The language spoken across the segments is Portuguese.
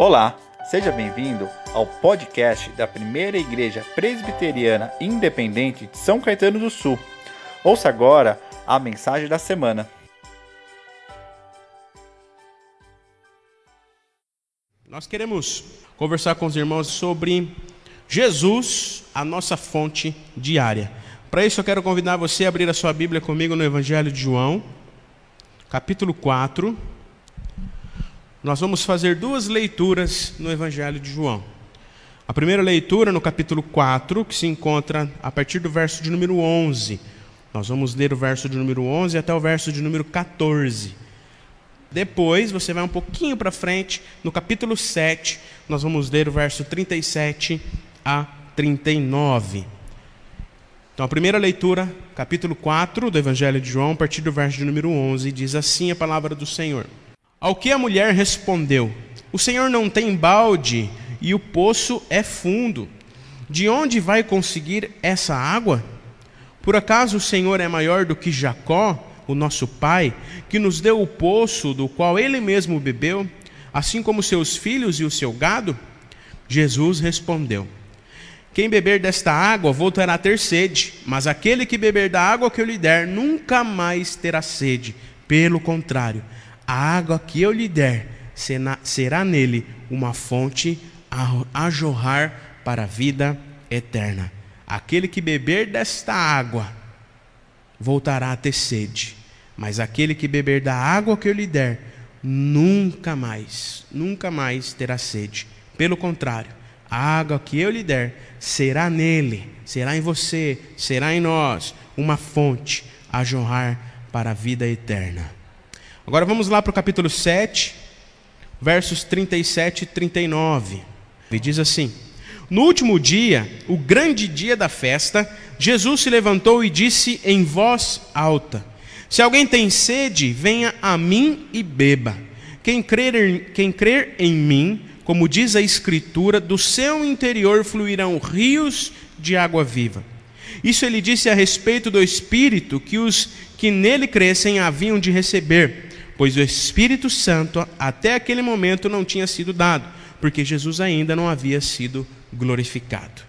Olá, seja bem-vindo ao podcast da Primeira Igreja Presbiteriana Independente de São Caetano do Sul. Ouça agora a mensagem da semana. Nós queremos conversar com os irmãos sobre Jesus, a nossa fonte diária. Para isso, eu quero convidar você a abrir a sua Bíblia comigo no Evangelho de João, capítulo 4. Nós vamos fazer duas leituras no Evangelho de João. A primeira leitura no capítulo 4, que se encontra a partir do verso de número 11. Nós vamos ler o verso de número 11 até o verso de número 14. Depois, você vai um pouquinho para frente, no capítulo 7, nós vamos ler o verso 37 a 39. Então, a primeira leitura, capítulo 4 do Evangelho de João, a partir do verso de número 11, diz assim a palavra do Senhor. Ao que a mulher respondeu: O Senhor não tem balde e o poço é fundo. De onde vai conseguir essa água? Por acaso o Senhor é maior do que Jacó, o nosso pai, que nos deu o poço do qual ele mesmo bebeu, assim como seus filhos e o seu gado? Jesus respondeu: Quem beber desta água voltará a ter sede, mas aquele que beber da água que eu lhe der nunca mais terá sede. Pelo contrário, a água que eu lhe der será nele uma fonte a jorrar para a vida eterna. Aquele que beber desta água voltará a ter sede, mas aquele que beber da água que eu lhe der nunca mais, nunca mais terá sede. Pelo contrário, a água que eu lhe der será nele, será em você, será em nós uma fonte a jorrar para a vida eterna. Agora vamos lá para o capítulo 7, versos 37 e 39. Ele diz assim: No último dia, o grande dia da festa, Jesus se levantou e disse em voz alta: Se alguém tem sede, venha a mim e beba. Quem crer, em, quem crer em mim, como diz a Escritura, do seu interior fluirão rios de água viva. Isso ele disse a respeito do Espírito que os que nele crescem haviam de receber pois o Espírito Santo até aquele momento não tinha sido dado, porque Jesus ainda não havia sido glorificado.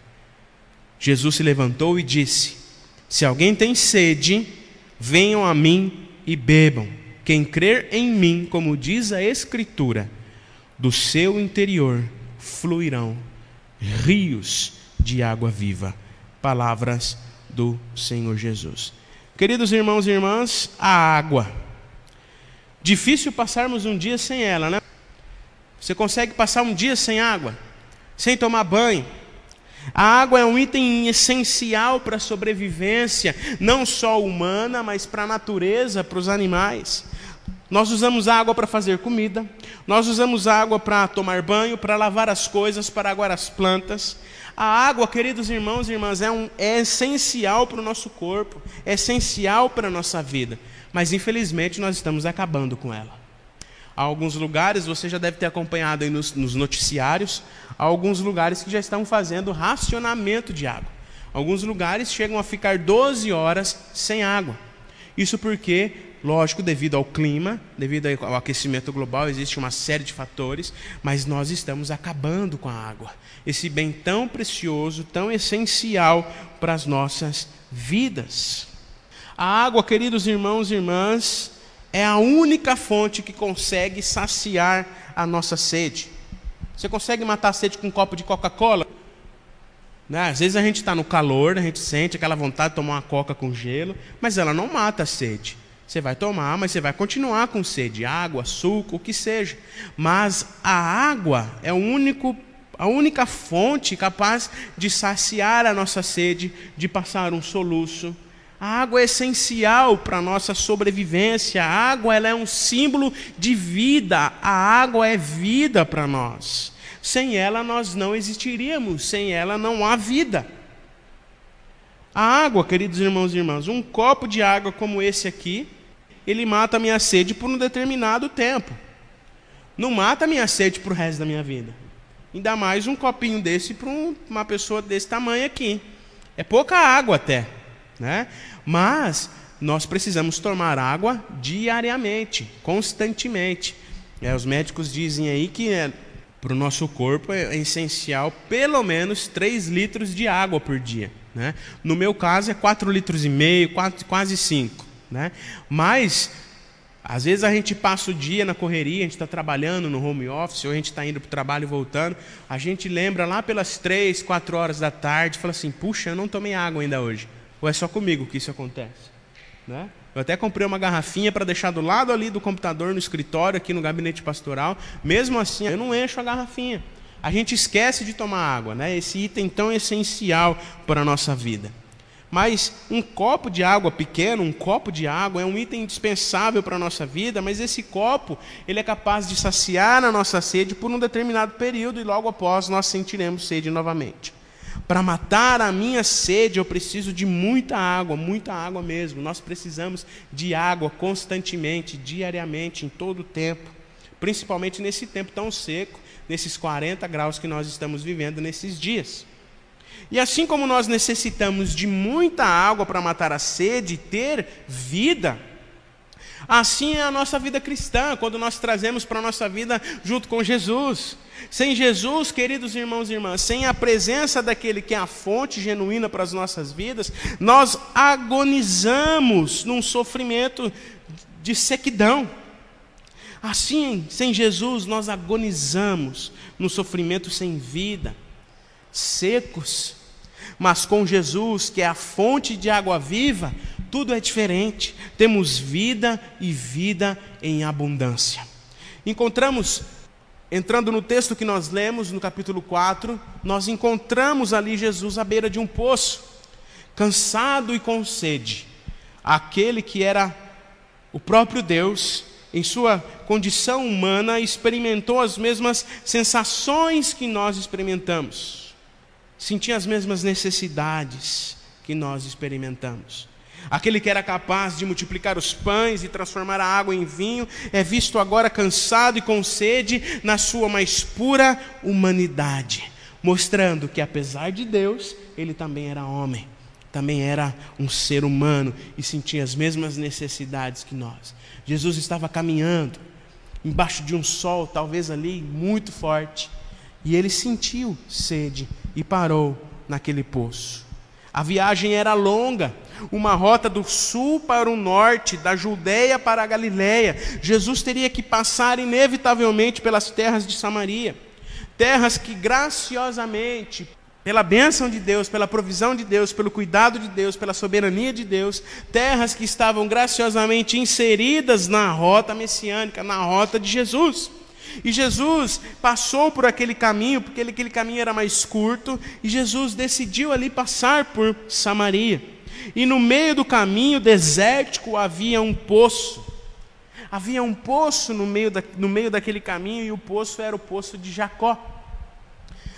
Jesus se levantou e disse: Se alguém tem sede, venham a mim e bebam. Quem crer em mim, como diz a Escritura, do seu interior fluirão rios de água viva. Palavras do Senhor Jesus. Queridos irmãos e irmãs, a água Difícil passarmos um dia sem ela, né? Você consegue passar um dia sem água, sem tomar banho. A água é um item essencial para a sobrevivência, não só humana, mas para a natureza, para os animais. Nós usamos água para fazer comida, nós usamos água para tomar banho, para lavar as coisas, para aguar as plantas. A água, queridos irmãos e irmãs, é, um, é essencial para o nosso corpo, é essencial para a nossa vida mas infelizmente nós estamos acabando com ela. Há alguns lugares, você já deve ter acompanhado aí nos, nos noticiários, há alguns lugares que já estão fazendo racionamento de água. Alguns lugares chegam a ficar 12 horas sem água. Isso porque, lógico, devido ao clima, devido ao aquecimento global, existe uma série de fatores, mas nós estamos acabando com a água. Esse bem tão precioso, tão essencial para as nossas vidas. A água, queridos irmãos e irmãs, é a única fonte que consegue saciar a nossa sede. Você consegue matar a sede com um copo de Coca-Cola? Né? Às vezes a gente está no calor, a gente sente aquela vontade de tomar uma coca com gelo, mas ela não mata a sede. Você vai tomar, mas você vai continuar com sede, água, suco, o que seja. Mas a água é o único, a única fonte capaz de saciar a nossa sede, de passar um soluço, a água é essencial para a nossa sobrevivência. A água ela é um símbolo de vida. A água é vida para nós. Sem ela nós não existiríamos. Sem ela não há vida. A água, queridos irmãos e irmãs, um copo de água como esse aqui, ele mata a minha sede por um determinado tempo. Não mata a minha sede para o resto da minha vida. Ainda mais um copinho desse para uma pessoa desse tamanho aqui. É pouca água até. Né? Mas nós precisamos tomar água diariamente, constantemente. É, os médicos dizem aí que é, Para o nosso corpo é essencial pelo menos 3 litros de água por dia. Né? No meu caso é 4 litros e meio, 4, quase 5. Né? Mas às vezes a gente passa o dia na correria, a gente está trabalhando no home office, ou a gente está indo para o trabalho e voltando, a gente lembra lá pelas 3, 4 horas da tarde, fala assim, puxa, eu não tomei água ainda hoje. Ou é só comigo que isso acontece? Né? Eu até comprei uma garrafinha para deixar do lado ali do computador, no escritório, aqui no gabinete pastoral. Mesmo assim, eu não encho a garrafinha. A gente esquece de tomar água, né? Esse item tão essencial para a nossa vida. Mas um copo de água pequeno, um copo de água é um item indispensável para a nossa vida, mas esse copo, ele é capaz de saciar a nossa sede por um determinado período e logo após nós sentiremos sede novamente. Para matar a minha sede, eu preciso de muita água, muita água mesmo. Nós precisamos de água constantemente, diariamente, em todo o tempo. Principalmente nesse tempo tão seco, nesses 40 graus que nós estamos vivendo nesses dias. E assim como nós necessitamos de muita água para matar a sede e ter vida, assim é a nossa vida cristã, quando nós trazemos para a nossa vida junto com Jesus. Sem Jesus, queridos irmãos e irmãs, sem a presença daquele que é a fonte genuína para as nossas vidas, nós agonizamos num sofrimento de sequidão. Assim, sem Jesus, nós agonizamos no sofrimento sem vida, secos. Mas com Jesus, que é a fonte de água viva, tudo é diferente. Temos vida e vida em abundância. Encontramos Entrando no texto que nós lemos, no capítulo 4, nós encontramos ali Jesus à beira de um poço, cansado e com sede. Aquele que era o próprio Deus, em sua condição humana, experimentou as mesmas sensações que nós experimentamos, sentia as mesmas necessidades que nós experimentamos. Aquele que era capaz de multiplicar os pães e transformar a água em vinho, é visto agora cansado e com sede na sua mais pura humanidade, mostrando que apesar de Deus, ele também era homem, também era um ser humano e sentia as mesmas necessidades que nós. Jesus estava caminhando embaixo de um sol, talvez ali muito forte, e ele sentiu sede e parou naquele poço. A viagem era longa, uma rota do sul para o norte, da Judéia para a Galiléia. Jesus teria que passar inevitavelmente pelas terras de Samaria, terras que graciosamente, pela bênção de Deus, pela provisão de Deus, pelo cuidado de Deus, pela soberania de Deus, terras que estavam graciosamente inseridas na rota messiânica, na rota de Jesus. E Jesus passou por aquele caminho, porque aquele caminho era mais curto, e Jesus decidiu ali passar por Samaria. E no meio do caminho desértico havia um poço. Havia um poço no meio, da, no meio daquele caminho, e o poço era o poço de Jacó.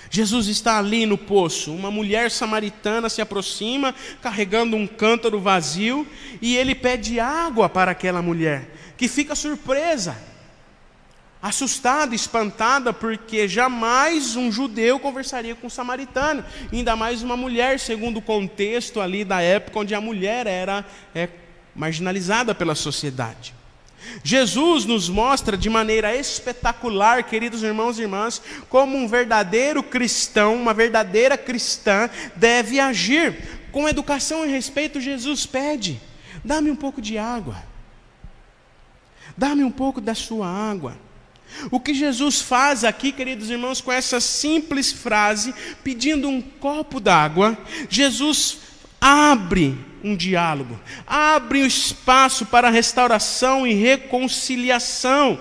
Jesus está ali no poço. Uma mulher samaritana se aproxima, carregando um cântaro vazio, e ele pede água para aquela mulher, que fica surpresa assustada, espantada, porque jamais um judeu conversaria com um samaritano, ainda mais uma mulher, segundo o contexto ali da época onde a mulher era é, marginalizada pela sociedade. Jesus nos mostra de maneira espetacular, queridos irmãos e irmãs, como um verdadeiro cristão, uma verdadeira cristã deve agir. Com educação e respeito, Jesus pede: dá-me um pouco de água, dá-me um pouco da sua água. O que Jesus faz aqui, queridos irmãos, com essa simples frase, pedindo um copo d'água, Jesus abre um diálogo, abre o um espaço para restauração e reconciliação.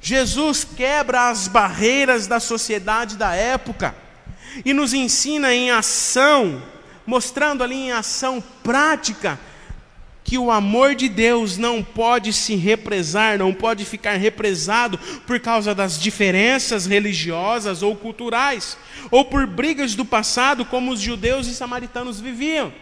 Jesus quebra as barreiras da sociedade da época e nos ensina em ação, mostrando ali em ação prática que o amor de Deus não pode se represar, não pode ficar represado por causa das diferenças religiosas ou culturais, ou por brigas do passado, como os judeus e samaritanos viviam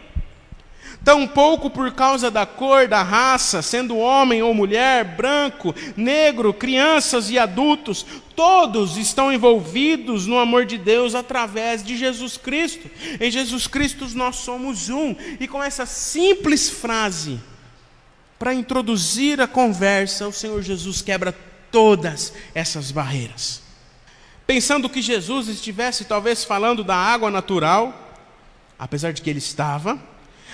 tampouco por causa da cor, da raça, sendo homem ou mulher, branco, negro, crianças e adultos, todos estão envolvidos no amor de Deus através de Jesus Cristo. Em Jesus Cristo nós somos um, e com essa simples frase, para introduzir a conversa, o Senhor Jesus quebra todas essas barreiras. pensando que Jesus estivesse talvez falando da água natural, apesar de que ele estava.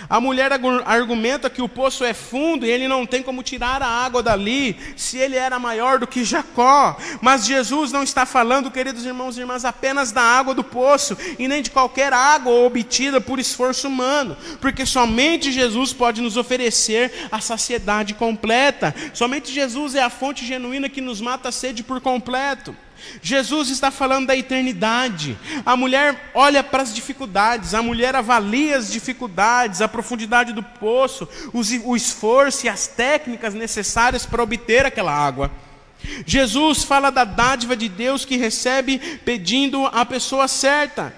A mulher argumenta que o poço é fundo e ele não tem como tirar a água dali, se ele era maior do que Jacó. Mas Jesus não está falando, queridos irmãos e irmãs, apenas da água do poço e nem de qualquer água obtida por esforço humano, porque somente Jesus pode nos oferecer a saciedade completa. Somente Jesus é a fonte genuína que nos mata a sede por completo. Jesus está falando da eternidade. A mulher olha para as dificuldades, a mulher avalia as dificuldades, a profundidade do poço, o esforço e as técnicas necessárias para obter aquela água. Jesus fala da dádiva de Deus que recebe pedindo a pessoa certa,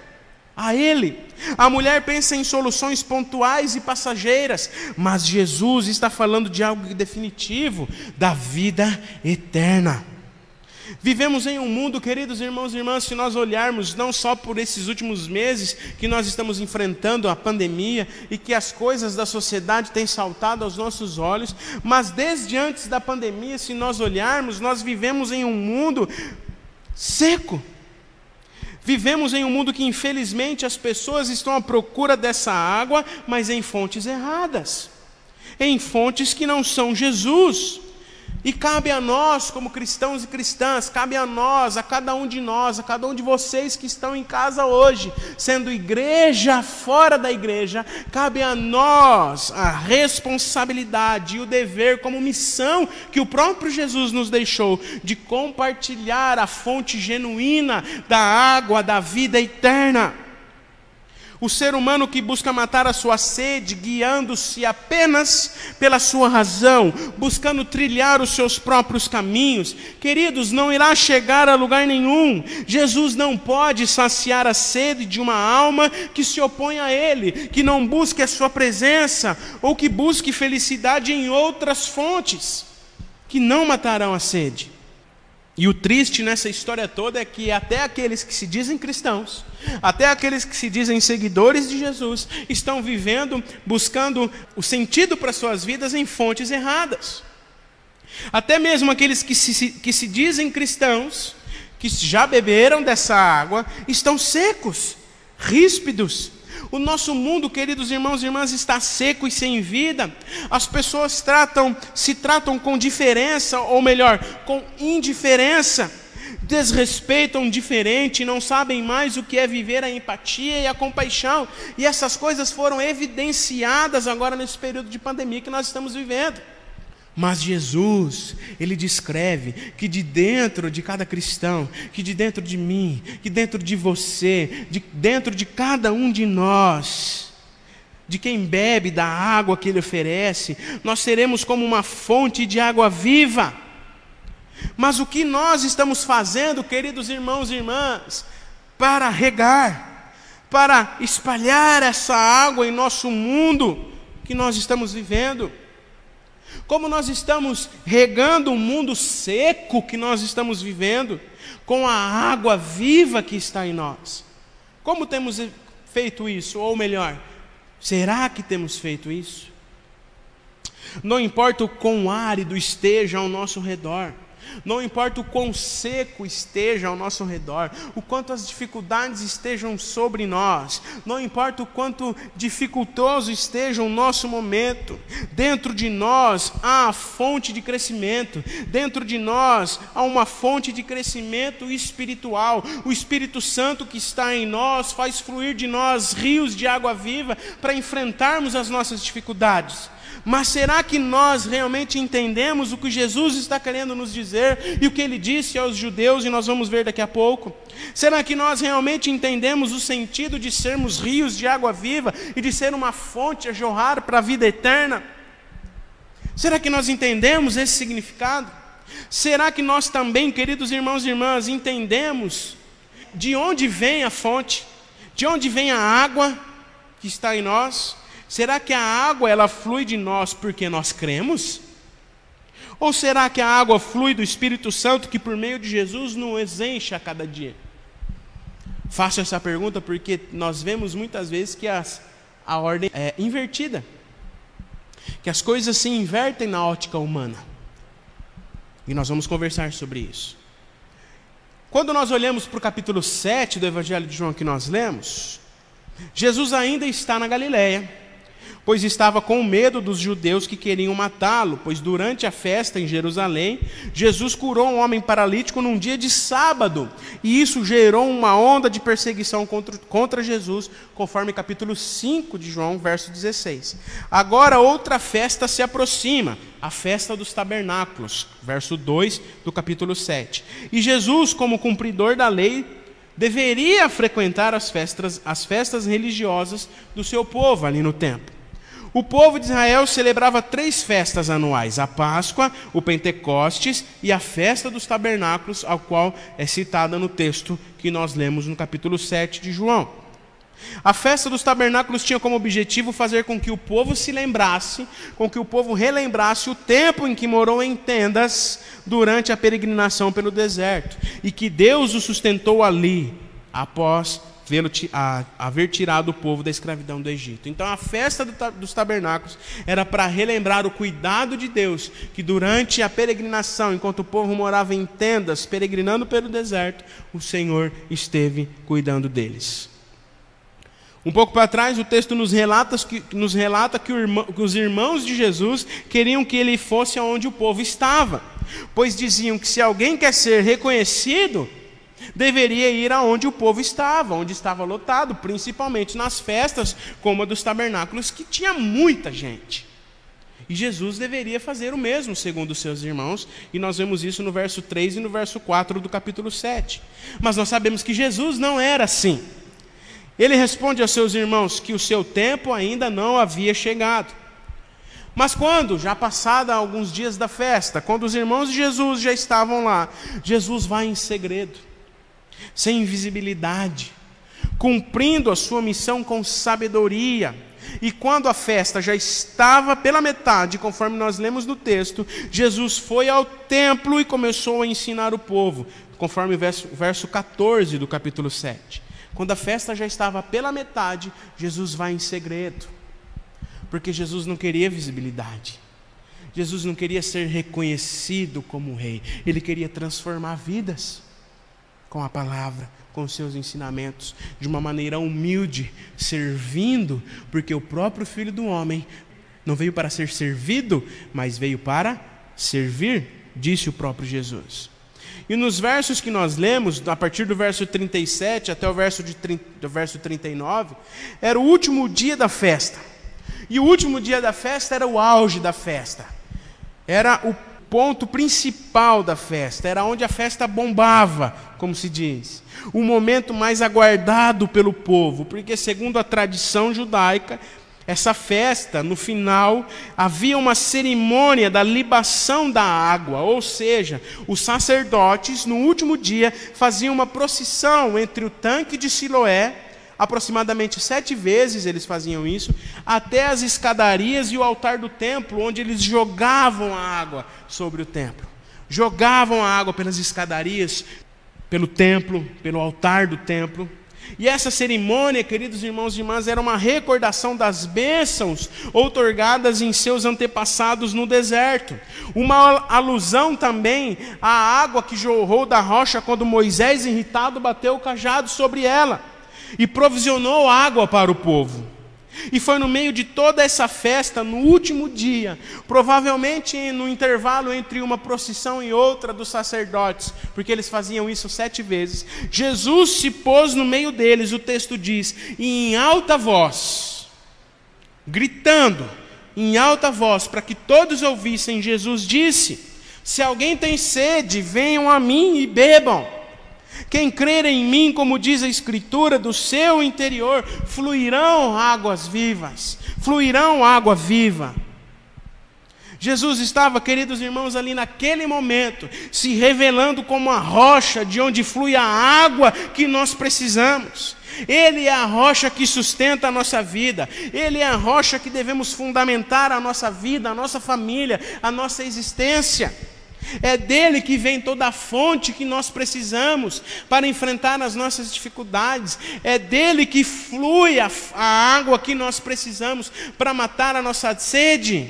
a Ele. A mulher pensa em soluções pontuais e passageiras, mas Jesus está falando de algo definitivo, da vida eterna. Vivemos em um mundo, queridos irmãos e irmãs, se nós olharmos não só por esses últimos meses que nós estamos enfrentando a pandemia e que as coisas da sociedade têm saltado aos nossos olhos, mas desde antes da pandemia, se nós olharmos, nós vivemos em um mundo seco. Vivemos em um mundo que infelizmente as pessoas estão à procura dessa água, mas em fontes erradas, em fontes que não são Jesus. E cabe a nós, como cristãos e cristãs, cabe a nós, a cada um de nós, a cada um de vocês que estão em casa hoje, sendo igreja fora da igreja, cabe a nós a responsabilidade e o dever, como missão que o próprio Jesus nos deixou, de compartilhar a fonte genuína da água da vida eterna. O ser humano que busca matar a sua sede, guiando-se apenas pela sua razão, buscando trilhar os seus próprios caminhos, queridos, não irá chegar a lugar nenhum. Jesus não pode saciar a sede de uma alma que se opõe a Ele, que não busque a Sua presença, ou que busque felicidade em outras fontes, que não matarão a sede. E o triste nessa história toda é que até aqueles que se dizem cristãos, até aqueles que se dizem seguidores de Jesus, estão vivendo, buscando o sentido para suas vidas em fontes erradas. Até mesmo aqueles que se, que se dizem cristãos, que já beberam dessa água, estão secos, ríspidos, o nosso mundo, queridos irmãos e irmãs, está seco e sem vida. As pessoas tratam, se tratam com diferença, ou melhor, com indiferença. Desrespeitam diferente, não sabem mais o que é viver a empatia e a compaixão. E essas coisas foram evidenciadas agora nesse período de pandemia que nós estamos vivendo. Mas Jesus, ele descreve que de dentro de cada cristão, que de dentro de mim, que dentro de você, de dentro de cada um de nós, de quem bebe da água que ele oferece, nós seremos como uma fonte de água viva. Mas o que nós estamos fazendo, queridos irmãos e irmãs, para regar, para espalhar essa água em nosso mundo que nós estamos vivendo? Como nós estamos regando o mundo seco que nós estamos vivendo com a água viva que está em nós. Como temos feito isso? Ou melhor, será que temos feito isso? Não importa o quão árido esteja ao nosso redor, não importa o quão seco esteja ao nosso redor, o quanto as dificuldades estejam sobre nós, não importa o quanto dificultoso esteja o nosso momento, dentro de nós há a fonte de crescimento, dentro de nós há uma fonte de crescimento espiritual. O Espírito Santo que está em nós faz fluir de nós rios de água viva para enfrentarmos as nossas dificuldades. Mas será que nós realmente entendemos o que Jesus está querendo nos dizer e o que ele disse aos judeus, e nós vamos ver daqui a pouco? Será que nós realmente entendemos o sentido de sermos rios de água viva e de ser uma fonte a jorrar para a vida eterna? Será que nós entendemos esse significado? Será que nós também, queridos irmãos e irmãs, entendemos de onde vem a fonte, de onde vem a água que está em nós? Será que a água ela flui de nós porque nós cremos? Ou será que a água flui do Espírito Santo que por meio de Jesus nos enche a cada dia? Faço essa pergunta porque nós vemos muitas vezes que as, a ordem é invertida, que as coisas se invertem na ótica humana. E nós vamos conversar sobre isso. Quando nós olhamos para o capítulo 7 do Evangelho de João que nós lemos, Jesus ainda está na Galiléia pois estava com medo dos judeus que queriam matá-lo, pois durante a festa em Jerusalém, Jesus curou um homem paralítico num dia de sábado, e isso gerou uma onda de perseguição contra, contra Jesus, conforme capítulo 5 de João, verso 16. Agora outra festa se aproxima, a festa dos tabernáculos, verso 2 do capítulo 7. E Jesus, como cumpridor da lei, deveria frequentar as festas, as festas religiosas do seu povo ali no templo. O povo de Israel celebrava três festas anuais: a Páscoa, o Pentecostes e a festa dos tabernáculos, ao qual é citada no texto que nós lemos no capítulo 7 de João. A festa dos tabernáculos tinha como objetivo fazer com que o povo se lembrasse, com que o povo relembrasse o tempo em que morou em tendas durante a peregrinação pelo deserto e que Deus o sustentou ali após vê-lo haver tirado o povo da escravidão do Egito. Então a festa dos tabernáculos era para relembrar o cuidado de Deus, que durante a peregrinação, enquanto o povo morava em tendas, peregrinando pelo deserto, o Senhor esteve cuidando deles. Um pouco para trás, o texto nos relata que, nos relata que, irmão, que os irmãos de Jesus queriam que ele fosse aonde o povo estava, pois diziam que se alguém quer ser reconhecido, deveria ir aonde o povo estava, onde estava lotado, principalmente nas festas, como a dos tabernáculos, que tinha muita gente. E Jesus deveria fazer o mesmo, segundo os seus irmãos, e nós vemos isso no verso 3 e no verso 4 do capítulo 7. Mas nós sabemos que Jesus não era assim. Ele responde aos seus irmãos que o seu tempo ainda não havia chegado. Mas quando, já passada alguns dias da festa, quando os irmãos de Jesus já estavam lá, Jesus vai em segredo sem invisibilidade, cumprindo a sua missão com sabedoria. E quando a festa já estava pela metade, conforme nós lemos no texto, Jesus foi ao templo e começou a ensinar o povo, conforme o verso, verso 14 do capítulo 7. Quando a festa já estava pela metade, Jesus vai em segredo, porque Jesus não queria visibilidade. Jesus não queria ser reconhecido como rei, ele queria transformar vidas com a palavra, com seus ensinamentos, de uma maneira humilde, servindo, porque o próprio Filho do Homem não veio para ser servido, mas veio para servir, disse o próprio Jesus. E nos versos que nós lemos, a partir do verso 37 até o verso, de, do verso 39, era o último dia da festa. E o último dia da festa era o auge da festa. Era o ponto principal da festa, era onde a festa bombava, como se diz. O momento mais aguardado pelo povo, porque, segundo a tradição judaica, essa festa, no final, havia uma cerimônia da libação da água, ou seja, os sacerdotes, no último dia, faziam uma procissão entre o tanque de Siloé aproximadamente sete vezes eles faziam isso, até as escadarias e o altar do templo, onde eles jogavam a água sobre o templo. Jogavam a água pelas escadarias, pelo templo, pelo altar do templo. E essa cerimônia, queridos irmãos e irmãs, era uma recordação das bênçãos outorgadas em seus antepassados no deserto. Uma alusão também à água que jorrou da rocha quando Moisés, irritado, bateu o cajado sobre ela e provisionou água para o povo. E foi no meio de toda essa festa, no último dia, provavelmente no intervalo entre uma procissão e outra dos sacerdotes, porque eles faziam isso sete vezes, Jesus se pôs no meio deles, o texto diz, e em alta voz, gritando, em alta voz, para que todos ouvissem, Jesus disse: Se alguém tem sede, venham a mim e bebam. Quem crer em mim, como diz a Escritura, do seu interior fluirão águas vivas, fluirão água viva. Jesus estava, queridos irmãos, ali naquele momento, se revelando como a rocha de onde flui a água que nós precisamos. Ele é a rocha que sustenta a nossa vida, Ele é a rocha que devemos fundamentar a nossa vida, a nossa família, a nossa existência. É dele que vem toda a fonte que nós precisamos para enfrentar as nossas dificuldades. É dele que flui a, a água que nós precisamos para matar a nossa sede.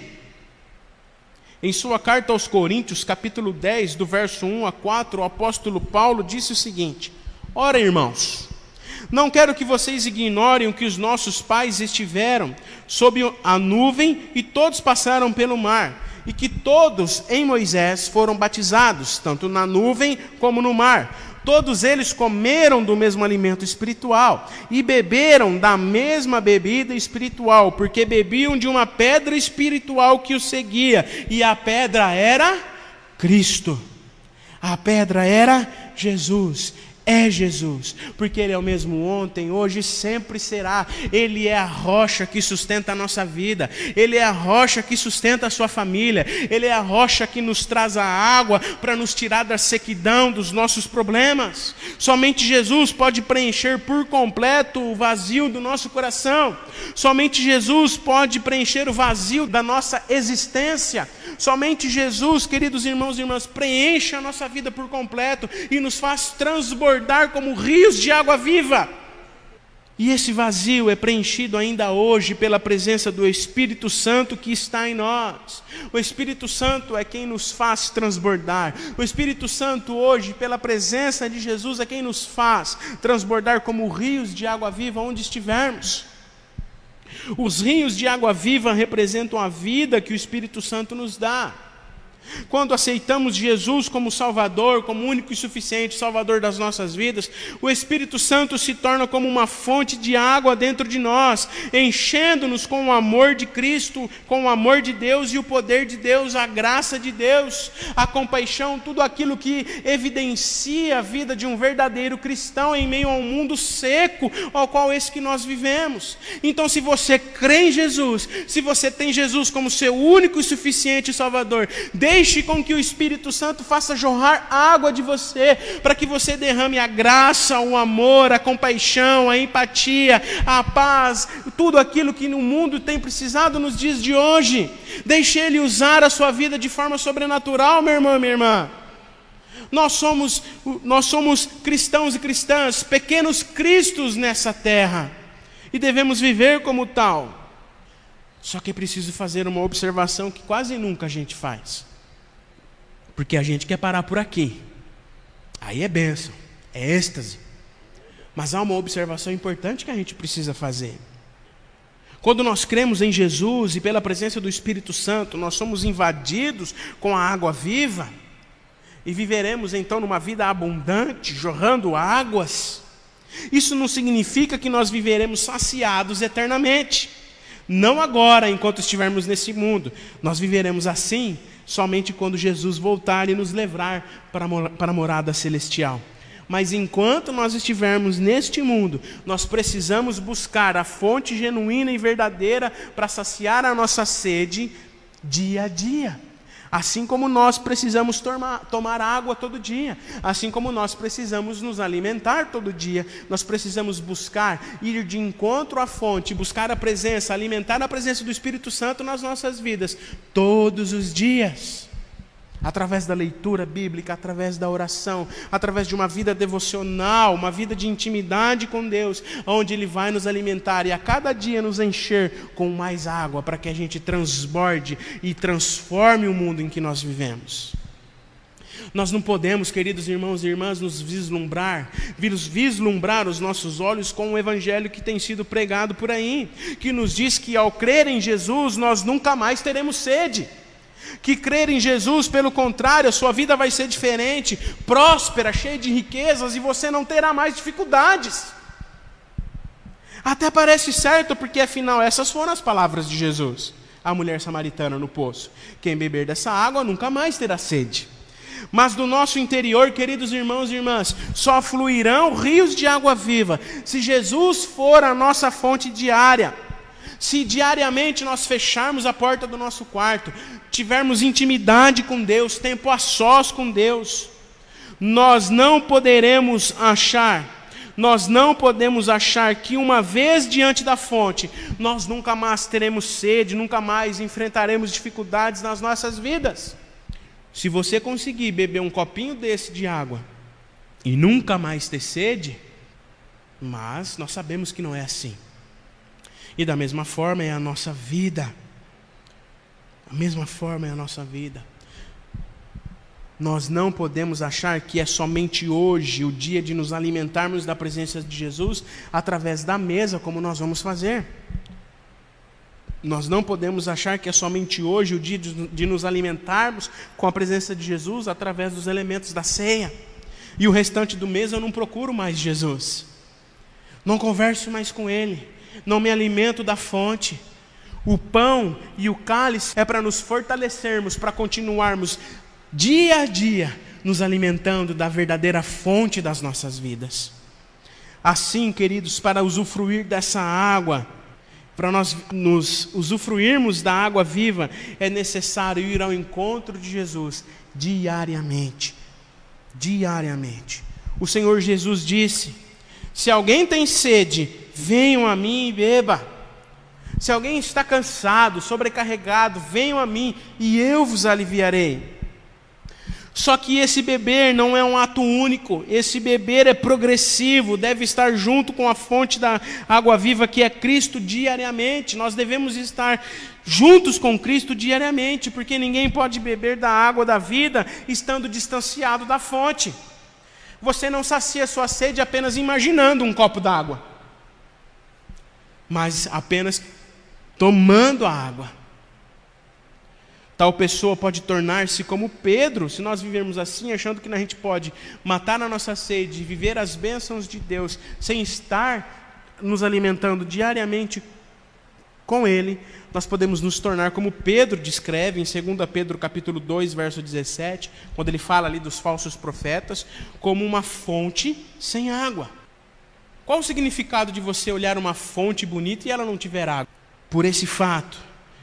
Em sua carta aos Coríntios, capítulo 10, do verso 1 a 4, o apóstolo Paulo disse o seguinte: Ora, irmãos, não quero que vocês ignorem o que os nossos pais estiveram sob a nuvem e todos passaram pelo mar, e que todos em Moisés foram batizados, tanto na nuvem como no mar Todos eles comeram do mesmo alimento espiritual e beberam da mesma bebida espiritual, porque bebiam de uma pedra espiritual que os seguia, e a pedra era Cristo. A pedra era Jesus é Jesus, porque Ele é o mesmo ontem, hoje e sempre será. Ele é a rocha que sustenta a nossa vida, Ele é a rocha que sustenta a sua família, Ele é a rocha que nos traz a água para nos tirar da sequidão dos nossos problemas. Somente Jesus pode preencher por completo o vazio do nosso coração, somente Jesus pode preencher o vazio da nossa existência. Somente Jesus, queridos irmãos e irmãs, preenche a nossa vida por completo e nos faz transbordar como rios de água viva. E esse vazio é preenchido ainda hoje pela presença do Espírito Santo que está em nós. O Espírito Santo é quem nos faz transbordar. O Espírito Santo hoje, pela presença de Jesus, é quem nos faz transbordar como rios de água viva onde estivermos. Os rios de água viva representam a vida que o Espírito Santo nos dá. Quando aceitamos Jesus como Salvador, como único e suficiente Salvador das nossas vidas, o Espírito Santo se torna como uma fonte de água dentro de nós, enchendo-nos com o amor de Cristo, com o amor de Deus e o poder de Deus, a graça de Deus, a compaixão, tudo aquilo que evidencia a vida de um verdadeiro cristão em meio a um mundo seco ao qual esse que nós vivemos. Então, se você crê em Jesus, se você tem Jesus como seu único e suficiente Salvador, deixe Deixe com que o Espírito Santo faça jorrar água de você, para que você derrame a graça, o amor, a compaixão, a empatia, a paz, tudo aquilo que no mundo tem precisado nos dias de hoje. Deixe Ele usar a sua vida de forma sobrenatural, meu irmão, minha irmã. Nós somos, nós somos cristãos e cristãs, pequenos cristos nessa terra, e devemos viver como tal. Só que é preciso fazer uma observação que quase nunca a gente faz. Porque a gente quer parar por aqui. Aí é bênção, é êxtase. Mas há uma observação importante que a gente precisa fazer. Quando nós cremos em Jesus e pela presença do Espírito Santo, nós somos invadidos com a água viva e viveremos então numa vida abundante, jorrando águas. Isso não significa que nós viveremos saciados eternamente. Não agora, enquanto estivermos nesse mundo. Nós viveremos assim somente quando Jesus voltar e nos levar para a morada celestial. Mas enquanto nós estivermos neste mundo, nós precisamos buscar a fonte genuína e verdadeira para saciar a nossa sede dia a dia. Assim como nós precisamos tomar, tomar, água todo dia, assim como nós precisamos nos alimentar todo dia, nós precisamos buscar, ir de encontro à fonte, buscar a presença, alimentar a presença do Espírito Santo nas nossas vidas, todos os dias através da leitura bíblica, através da oração, através de uma vida devocional, uma vida de intimidade com Deus, onde Ele vai nos alimentar e a cada dia nos encher com mais água para que a gente transborde e transforme o mundo em que nós vivemos. Nós não podemos, queridos irmãos e irmãs, nos vislumbrar, vislumbrar os nossos olhos com o evangelho que tem sido pregado por aí, que nos diz que ao crer em Jesus nós nunca mais teremos sede que crer em Jesus, pelo contrário, a sua vida vai ser diferente, próspera, cheia de riquezas e você não terá mais dificuldades. Até parece certo, porque afinal essas foram as palavras de Jesus, a mulher samaritana no poço: quem beber dessa água nunca mais terá sede. Mas do nosso interior, queridos irmãos e irmãs, só fluirão rios de água viva se Jesus for a nossa fonte diária. Se diariamente nós fecharmos a porta do nosso quarto, tivermos intimidade com Deus, tempo a sós com Deus, nós não poderemos achar, nós não podemos achar que uma vez diante da fonte, nós nunca mais teremos sede, nunca mais enfrentaremos dificuldades nas nossas vidas. Se você conseguir beber um copinho desse de água e nunca mais ter sede, mas nós sabemos que não é assim. E da mesma forma é a nossa vida. A mesma forma é a nossa vida. Nós não podemos achar que é somente hoje o dia de nos alimentarmos da presença de Jesus através da mesa, como nós vamos fazer. Nós não podemos achar que é somente hoje o dia de, nos alimentarmos com a presença de Jesus através dos elementos da ceia. E o restante do mês eu não procuro mais Jesus. Não converso mais com Ele. Não me alimento da fonte. O pão e o cálice é para nos fortalecermos, para continuarmos dia a dia nos alimentando da verdadeira fonte das nossas vidas. Assim, queridos, para usufruir dessa água, para nós nos usufruirmos da água viva, é necessário ir ao encontro de Jesus diariamente. Diariamente. O Senhor Jesus disse: Se alguém tem sede, venham a mim e beba. Se alguém está cansado, sobrecarregado, venham a mim e eu vos aliviarei. Só que esse beber não é um ato único, esse beber é progressivo, deve estar junto com a fonte da água viva que é Cristo diariamente. Nós devemos estar juntos com Cristo diariamente, porque ninguém pode beber da água da vida estando distanciado da fonte. Você não sacia sua sede apenas imaginando um copo d'água, mas apenas tomando a água. Tal pessoa pode tornar-se como Pedro, se nós vivermos assim, achando que a gente pode matar a nossa sede e viver as bênçãos de Deus sem estar nos alimentando diariamente com Ele, nós podemos nos tornar como Pedro descreve em 2 Pedro capítulo 2, verso 17, quando ele fala ali dos falsos profetas, como uma fonte sem água. Qual o significado de você olhar uma fonte bonita e ela não tiver água? Por esse fato,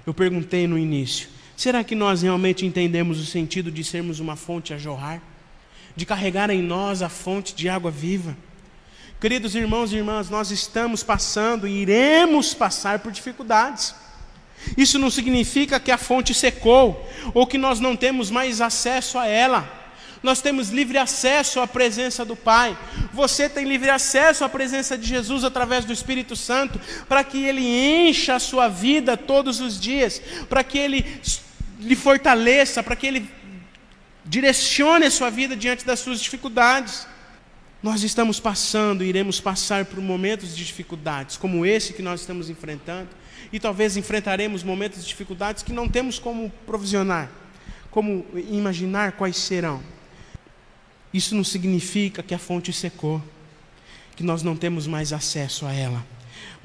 eu perguntei no início, Será que nós realmente entendemos o sentido de sermos uma fonte a jorrar? De carregar em nós a fonte de água viva? Queridos irmãos e irmãs, nós estamos passando e iremos passar por dificuldades. Isso não significa que a fonte secou ou que nós não temos mais acesso a ela. Nós temos livre acesso à presença do Pai. Você tem livre acesso à presença de Jesus através do Espírito Santo, para que Ele encha a sua vida todos os dias, para que Ele lhe fortaleça, para que Ele direcione a sua vida diante das suas dificuldades. Nós estamos passando iremos passar por momentos de dificuldades, como esse que nós estamos enfrentando, e talvez enfrentaremos momentos de dificuldades que não temos como provisionar, como imaginar quais serão. Isso não significa que a fonte secou, que nós não temos mais acesso a ela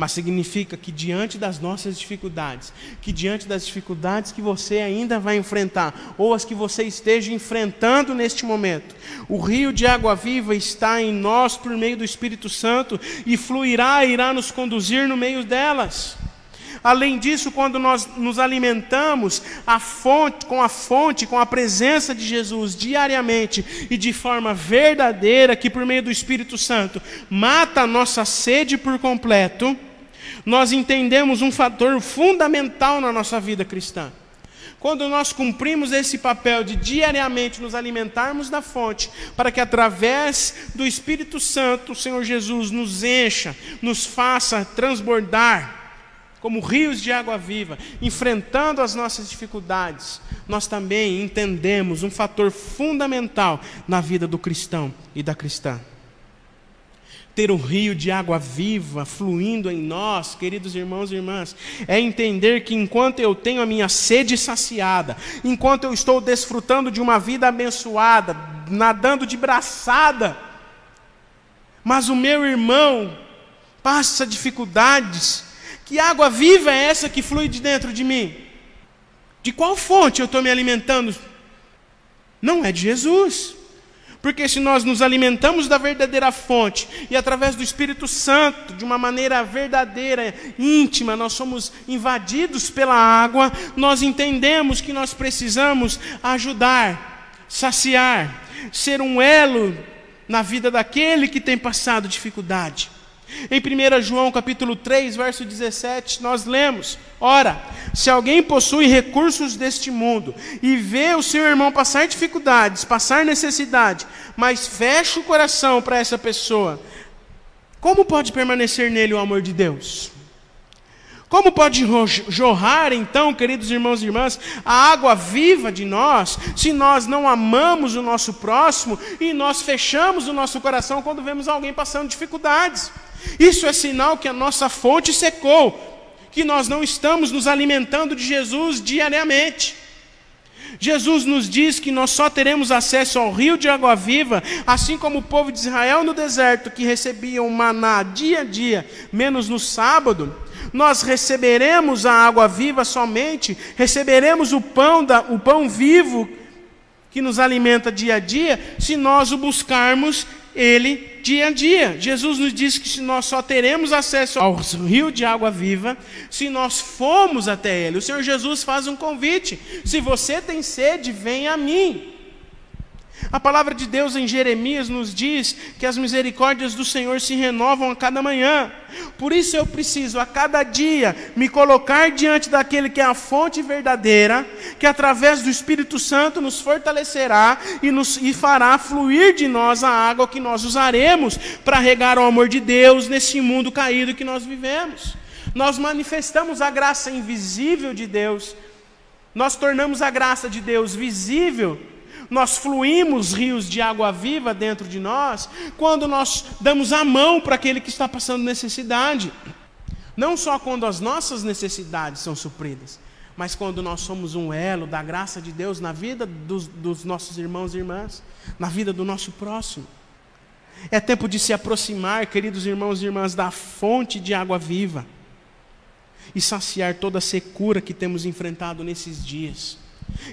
mas significa que diante das nossas dificuldades, que diante das dificuldades que você ainda vai enfrentar, ou as que você esteja enfrentando neste momento, o rio de água viva está em nós por meio do Espírito Santo e fluirá e irá nos conduzir no meio delas. Além disso, quando nós nos alimentamos a fonte, com a fonte, com a presença de Jesus diariamente e de forma verdadeira, que por meio do Espírito Santo mata a nossa sede por completo, nós entendemos um fator fundamental na nossa vida cristã. Quando nós cumprimos esse papel de diariamente nos alimentarmos da fonte, para que através do Espírito Santo o Senhor Jesus nos encha, nos faça transbordar, como rios de água viva, enfrentando as nossas dificuldades, nós também entendemos um fator fundamental na vida do cristão e da cristã. Ter um rio de água viva fluindo em nós, queridos irmãos e irmãs, é entender que enquanto eu tenho a minha sede saciada, enquanto eu estou desfrutando de uma vida abençoada, nadando de braçada, mas o meu irmão passa dificuldades, que água viva é essa que flui de dentro de mim? De qual fonte eu estou me alimentando? Não é de Jesus. Porque se nós nos alimentamos da verdadeira fonte e através do Espírito Santo, de uma maneira verdadeira, íntima, nós somos invadidos pela água, nós entendemos que nós precisamos ajudar, saciar, ser um elo na vida daquele que tem passado dificuldade. Em 1 João capítulo 3, verso 17, nós lemos: Ora, se alguém possui recursos deste mundo e vê o seu irmão passar dificuldades, passar necessidade, mas fecha o coração para essa pessoa, como pode permanecer nele o amor de Deus? Como pode jorrar, então, queridos irmãos e irmãs, a água viva de nós, se nós não amamos o nosso próximo e nós fechamos o nosso coração quando vemos alguém passando dificuldades? Isso é sinal que a nossa fonte secou, que nós não estamos nos alimentando de Jesus diariamente. Jesus nos diz que nós só teremos acesso ao rio de água viva, assim como o povo de Israel no deserto, que recebia o maná dia a dia, menos no sábado nós receberemos a água viva somente, receberemos o pão, da, o pão vivo que nos alimenta dia a dia, se nós o buscarmos ele dia a dia. Jesus nos diz que se nós só teremos acesso ao rio de água viva se nós formos até ele. O Senhor Jesus faz um convite: se você tem sede, venha a mim. A palavra de Deus em Jeremias nos diz que as misericórdias do Senhor se renovam a cada manhã. Por isso eu preciso a cada dia me colocar diante daquele que é a fonte verdadeira, que através do Espírito Santo nos fortalecerá e, nos, e fará fluir de nós a água que nós usaremos para regar o amor de Deus nesse mundo caído que nós vivemos. Nós manifestamos a graça invisível de Deus, nós tornamos a graça de Deus visível nós fluímos rios de água viva dentro de nós quando nós damos a mão para aquele que está passando necessidade. Não só quando as nossas necessidades são supridas, mas quando nós somos um elo da graça de Deus na vida dos, dos nossos irmãos e irmãs, na vida do nosso próximo. É tempo de se aproximar, queridos irmãos e irmãs, da fonte de água viva e saciar toda a secura que temos enfrentado nesses dias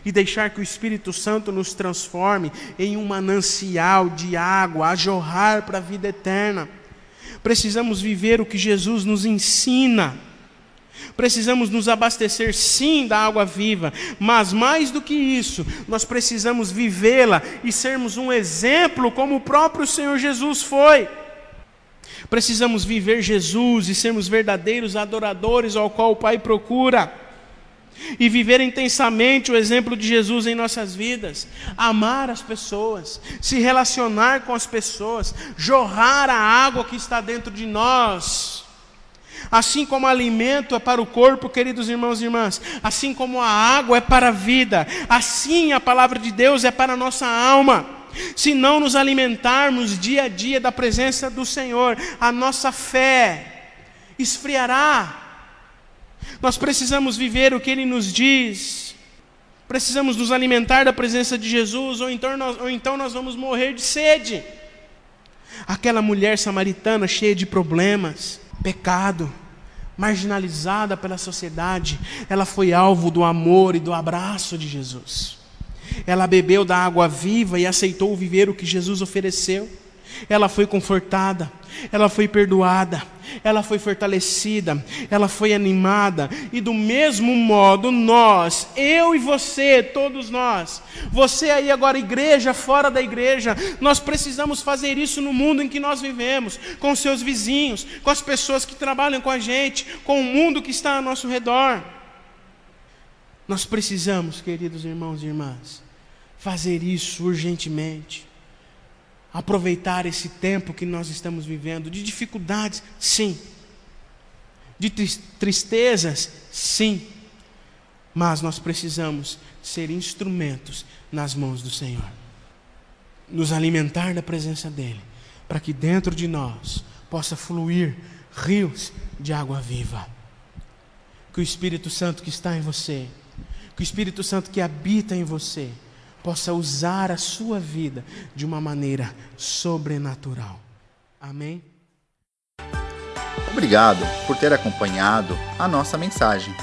e deixar que o Espírito Santo nos transforme em um manancial de água a jorrar para a vida eterna. Precisamos viver o que Jesus nos ensina. Precisamos nos abastecer sim da água viva, mas mais do que isso, nós precisamos vivê-la e sermos um exemplo como o próprio Senhor Jesus foi. Precisamos viver Jesus e sermos verdadeiros adoradores ao qual o Pai procura e viver intensamente o exemplo de Jesus em nossas vidas, amar as pessoas, se relacionar com as pessoas, jorrar a água que está dentro de nós. Assim como o alimento é para o corpo, queridos irmãos e irmãs, assim como a água é para a vida, assim a palavra de Deus é para a nossa alma. Se não nos alimentarmos dia a dia da presença do Senhor, a nossa fé esfriará, nós precisamos viver o que ele nos diz. Precisamos nos alimentar da presença de Jesus, ou então nós, ou então nós vamos morrer de sede. Aquela mulher samaritana cheia de problemas, pecado, marginalizada pela sociedade, ela foi alvo do amor e do abraço de Jesus. Ela bebeu da água viva e aceitou viver o que Jesus ofereceu. Ela foi confortada, ela foi perdoada, ela foi fortalecida, ela foi animada, e do mesmo modo nós, eu e você, todos nós, você aí agora, igreja, fora da igreja, nós precisamos fazer isso no mundo em que nós vivemos, com seus vizinhos, com as pessoas que trabalham com a gente, com o mundo que está ao nosso redor. Nós precisamos, queridos irmãos e irmãs, fazer isso urgentemente aproveitar esse tempo que nós estamos vivendo, de dificuldades, sim, de tristezas, sim, mas nós precisamos ser instrumentos nas mãos do Senhor, nos alimentar da presença dEle, para que dentro de nós possa fluir rios de água viva. Que o Espírito Santo que está em você, que o Espírito Santo que habita em você, possa usar a sua vida de uma maneira sobrenatural. Amém? Obrigado por ter acompanhado a nossa mensagem.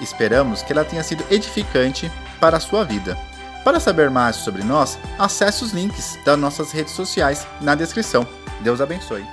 Esperamos que ela tenha sido edificante para a sua vida. Para saber mais sobre nós, acesse os links das nossas redes sociais na descrição. Deus abençoe.